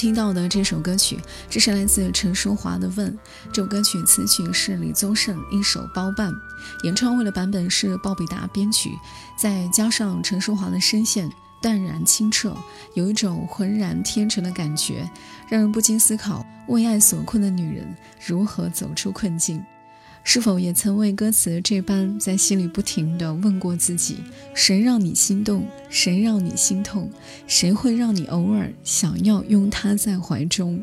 听到的这首歌曲，这是来自陈淑桦的《问》。这首歌曲词曲是李宗盛一手包办，演唱会的版本是鲍比达编曲，再加上陈淑桦的声线淡然清澈，有一种浑然天成的感觉，让人不禁思考：为爱所困的女人如何走出困境？是否也曾为歌词这般在心里不停地问过自己：谁让你心动？谁让你心痛？谁会让你偶尔想要拥他在怀中？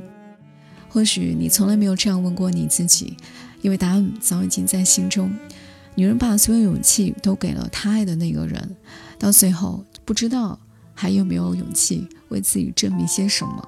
或许你从来没有这样问过你自己，因为答案早已经在心中。女人把所有勇气都给了她爱的那个人，到最后不知道还有没有勇气为自己证明些什么。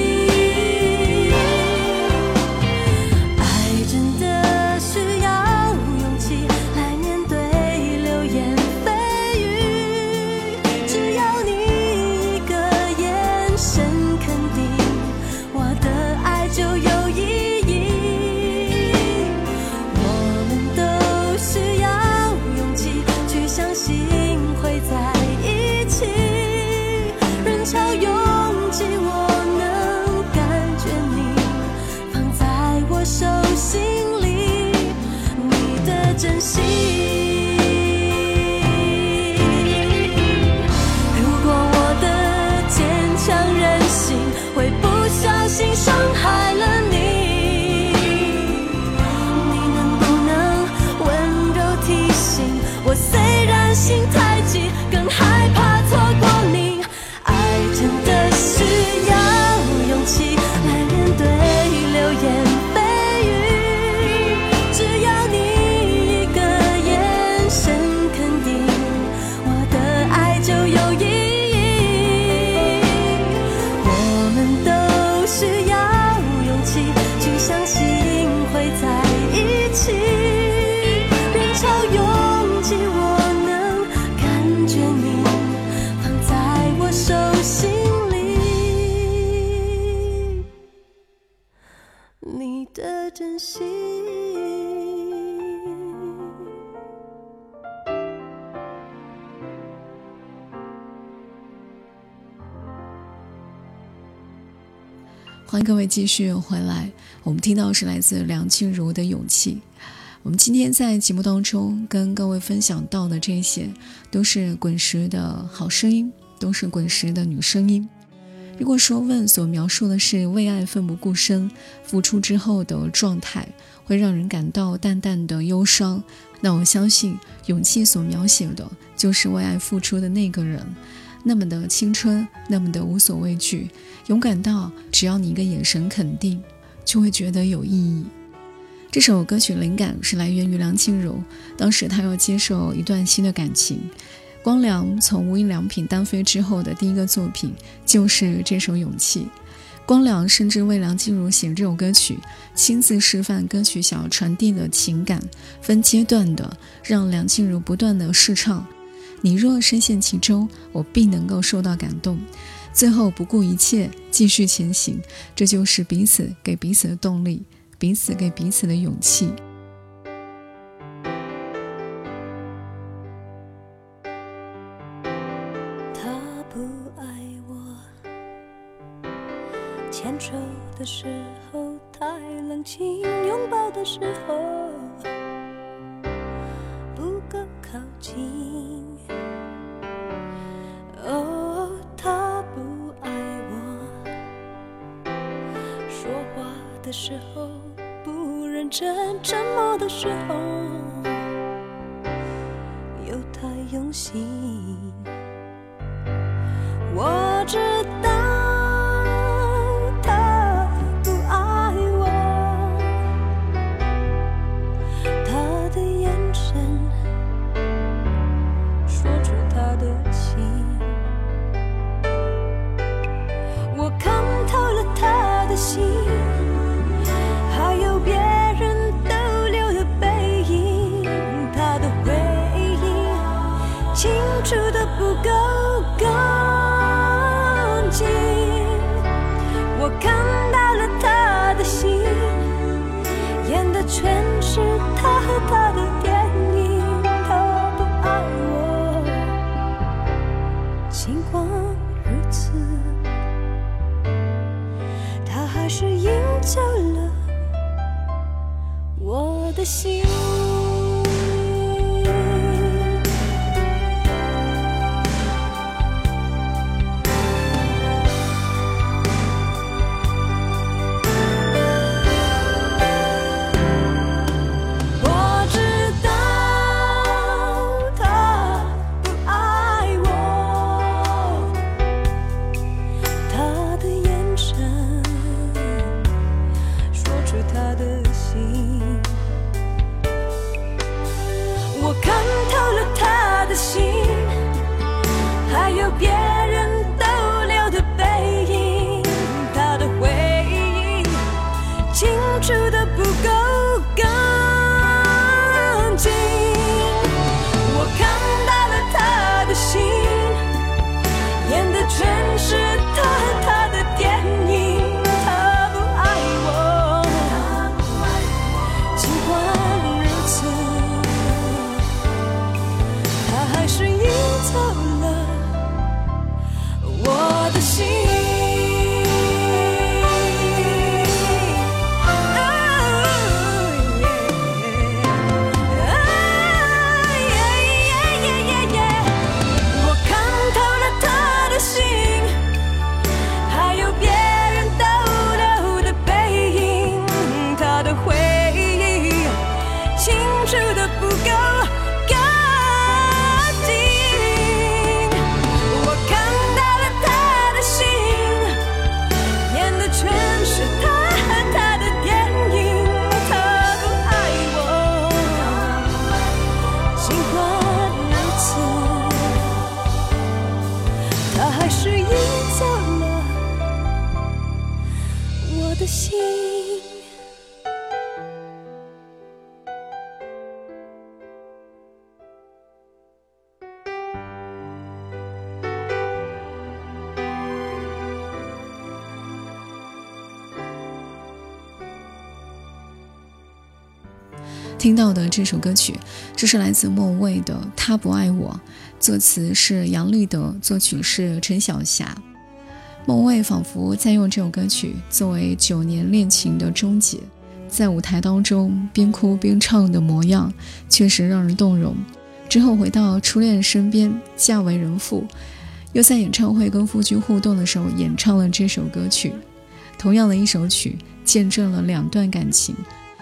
欢迎各位继续回来。我们听到是来自梁静茹的勇气。我们今天在节目当中跟各位分享到的这些，都是滚石的好声音，都是滚石的女声音。如果说问所描述的是为爱奋不顾身、付出之后的状态，会让人感到淡淡的忧伤，那我相信勇气所描写的就是为爱付出的那个人。那么的青春，那么的无所畏惧，勇敢到只要你一个眼神肯定，就会觉得有意义。这首歌曲灵感是来源于梁静茹，当时她要接受一段新的感情。光良从无印良品单飞之后的第一个作品就是这首《勇气》。光良甚至为梁静茹写这首歌曲，亲自示范歌曲想要传递的情感，分阶段的让梁静茹不断的试唱。你若深陷其中，我必能够受到感动。最后不顾一切继续前行，这就是彼此给彼此的动力，彼此给彼此的勇气。他不爱我，牵手的时候太冷清，拥抱的时候住的不够 She 听到的这首歌曲，这是来自莫文蔚的《他不爱我》，作词是杨立德，作曲是陈小霞。莫文蔚仿佛在用这首歌曲作为九年恋情的终结，在舞台当中边哭边唱的模样，确实让人动容。之后回到初恋身边，嫁为人妇，又在演唱会跟夫君互动的时候演唱了这首歌曲。同样的一首曲，见证了两段感情。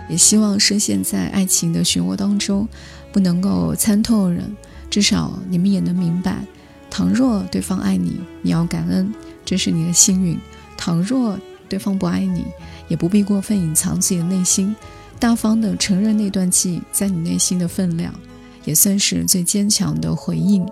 也希望深陷在爱情的漩涡当中，不能够参透人，至少你们也能明白：倘若对方爱你，你要感恩，这是你的幸运；倘若对方不爱你，也不必过分隐藏自己的内心，大方的承认那段记忆在你内心的分量，也算是最坚强的回应。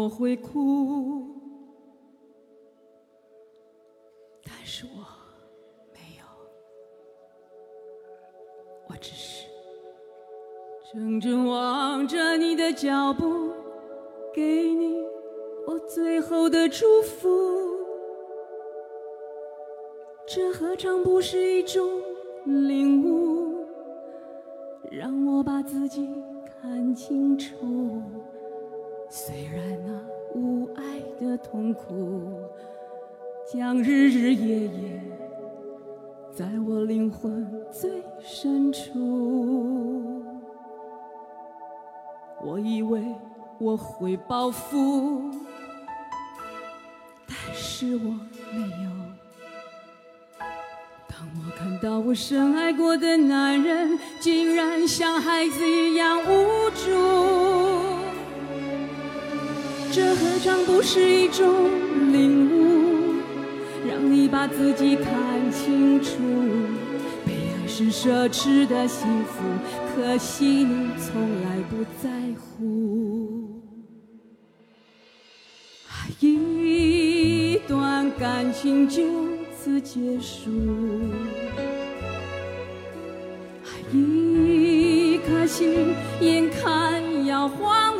我会哭，但是我没有，我只是怔怔望着你的脚步，给你我最后的祝福。这何尝不是一种领悟？让我把自己看清楚。虽然那无爱的痛苦，将日日夜夜在我灵魂最深处。我以为我会报复，但是我没有。当我看到我深爱过的男人，竟然像孩子一样无助，这何尝不是一种领悟？让你把自己看清楚，被爱是奢侈的幸福，可惜你从来不在乎。一段感情就此结束，一颗心眼看要荒芜。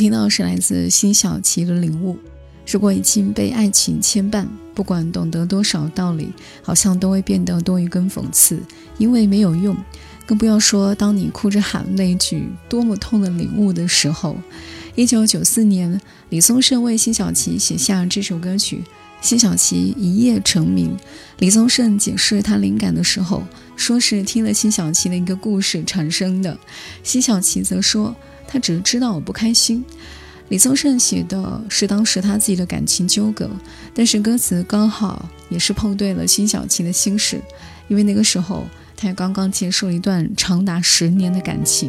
听到是来自辛晓琪的领悟。如果已经被爱情牵绊，不管懂得多少道理，好像都会变得多一根讽刺，因为没有用。更不要说当你哭着喊那句多么痛的领悟的时候。一九九四年，李宗盛为辛晓琪写下这首歌曲，辛晓琪一夜成名。李宗盛解释他灵感的时候，说是听了辛晓琪的一个故事产生的。辛晓琪则说，他只是知道我不开心。李宗盛写的是当时他自己的感情纠葛，但是歌词刚好也是碰对了辛晓琪的心事，因为那个时候他也刚刚结束了一段长达十年的感情。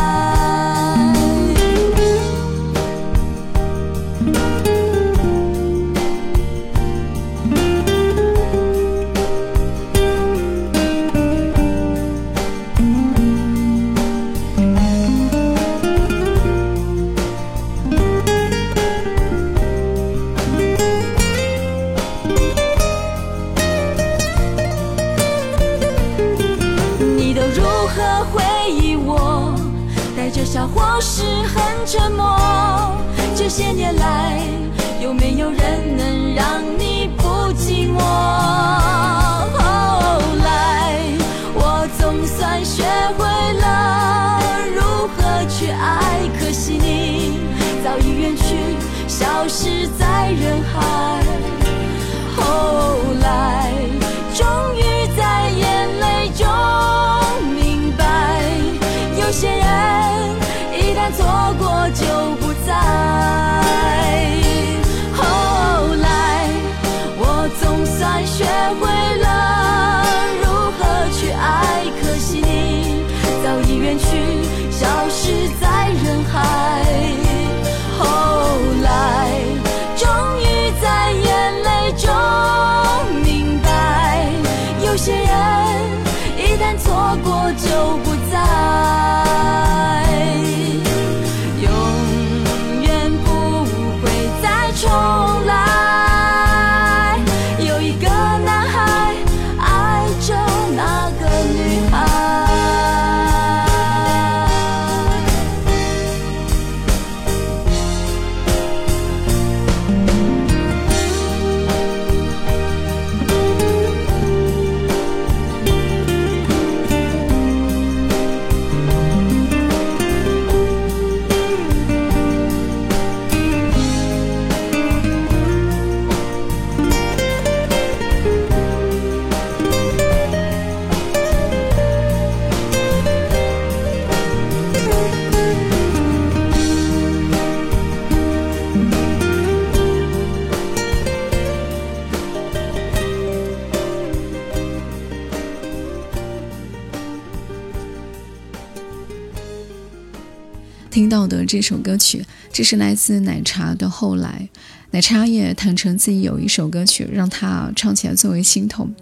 听到的这首歌曲，这是来自奶茶的《后来》。奶茶也坦诚自己有一首歌曲让他唱起来最为心痛，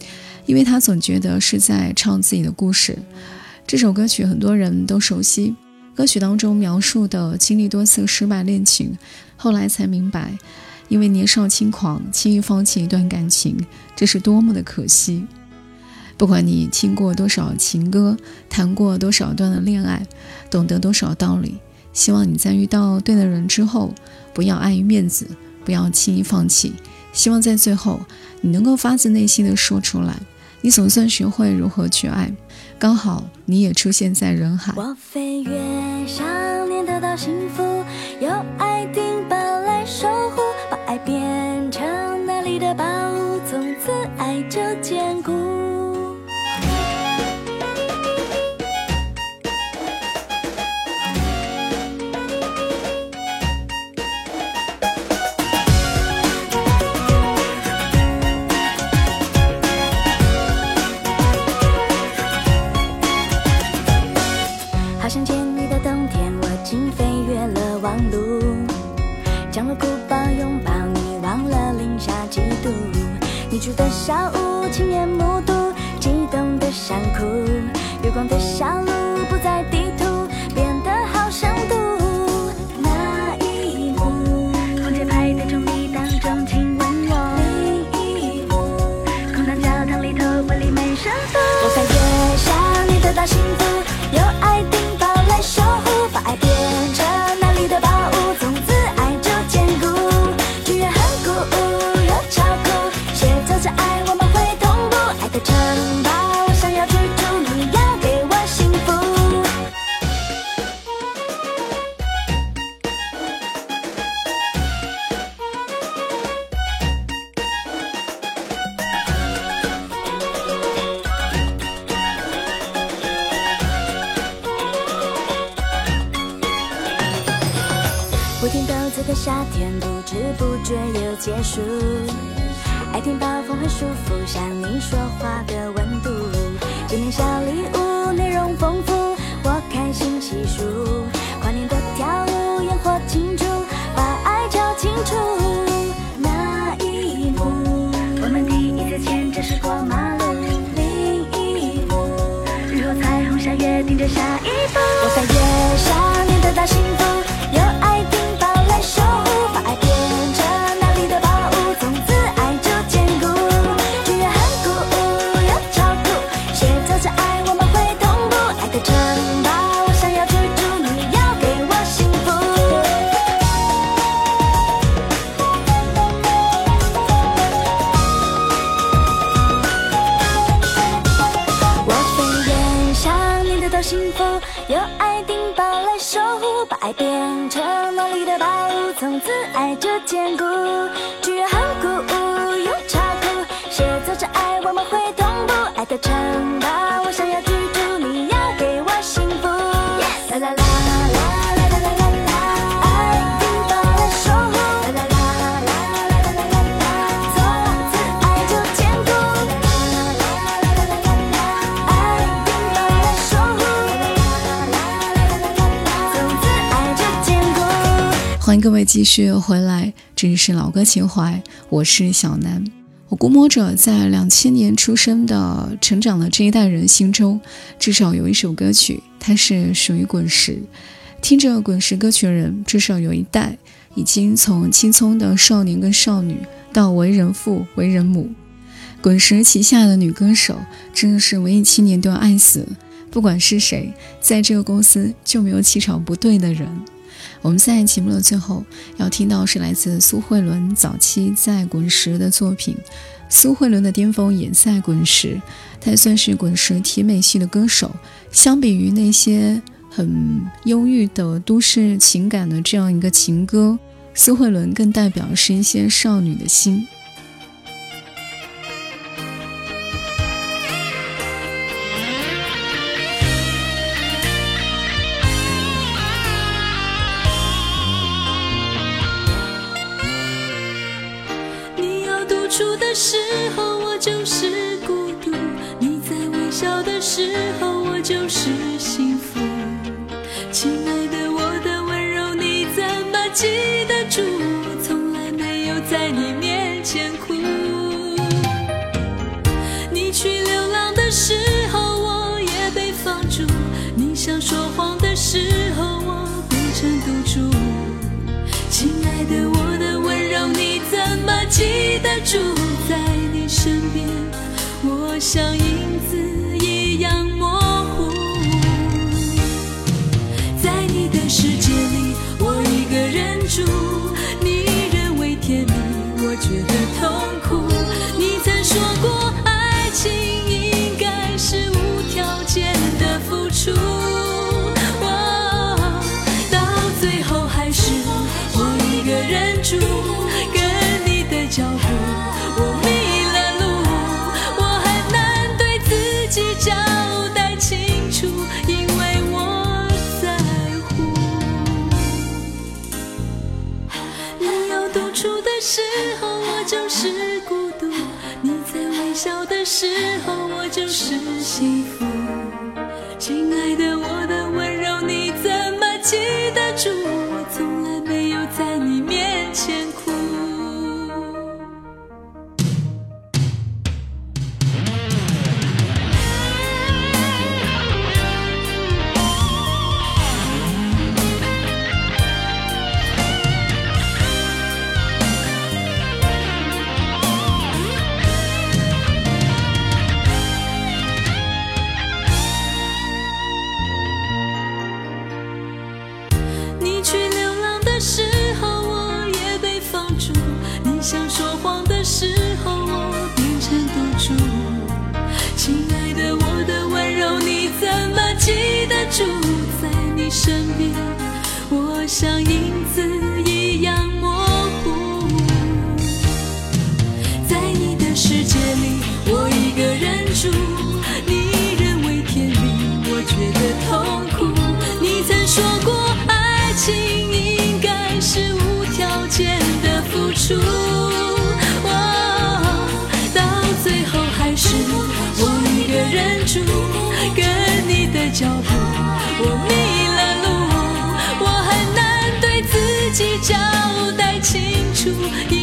因为他总觉得是在唱自己的故事。这首歌曲很多人都熟悉，歌曲当中描述的经历多次失败恋情，后来才明白，因为年少轻狂，轻易放弃一段感情，这是多么的可惜。不管你听过多少情歌，谈过多少段的恋爱，懂得多少道理，希望你在遇到对的人之后，不要碍于面子，不要轻易放弃。希望在最后，你能够发自内心的说出来，你总算学会如何去爱。刚好你也出现在人海。我飞越想念得到幸福，有爱丁堡来守护，把爱变成那里的宝物，从此爱就坚固。夏天，不知不觉又结束。爱听暴风很舒服，像你说话的温度。今年小礼物内容丰富，我开心细数。跨年的跳舞，烟火庆祝，把爱交清楚。福，有爱丁堡来守护，把爱变成那里的宝物，从此爱就坚固。各位继续回来，这里是老歌情怀，我是小南。我估摸着，在两千年出生的、成长的这一代人心中，至少有一首歌曲，它是属于滚石。听着滚石歌曲的人，至少有一代已经从青葱的少年跟少女，到为人父、为人母。滚石旗下的女歌手，真的是文艺青年都要爱死。不管是谁，在这个公司就没有气场不对的人。我们在节目的最后要听到是来自苏慧伦早期在滚石的作品。苏慧伦的巅峰也在滚石，她也算是滚石甜美系的歌手。相比于那些很忧郁的都市情感的这样一个情歌，苏慧伦更代表是一些少女的心。时候我就是幸福，亲爱的，我的温柔你怎么记得住？从来没有在你面前哭。你去流浪的时候，我也被放逐。你想说谎的时候，我变成独住。亲爱的，我的温柔你怎么记得住？在你身边，我想要。时候我就是幸福亲爱的我的温柔你怎么记得住？you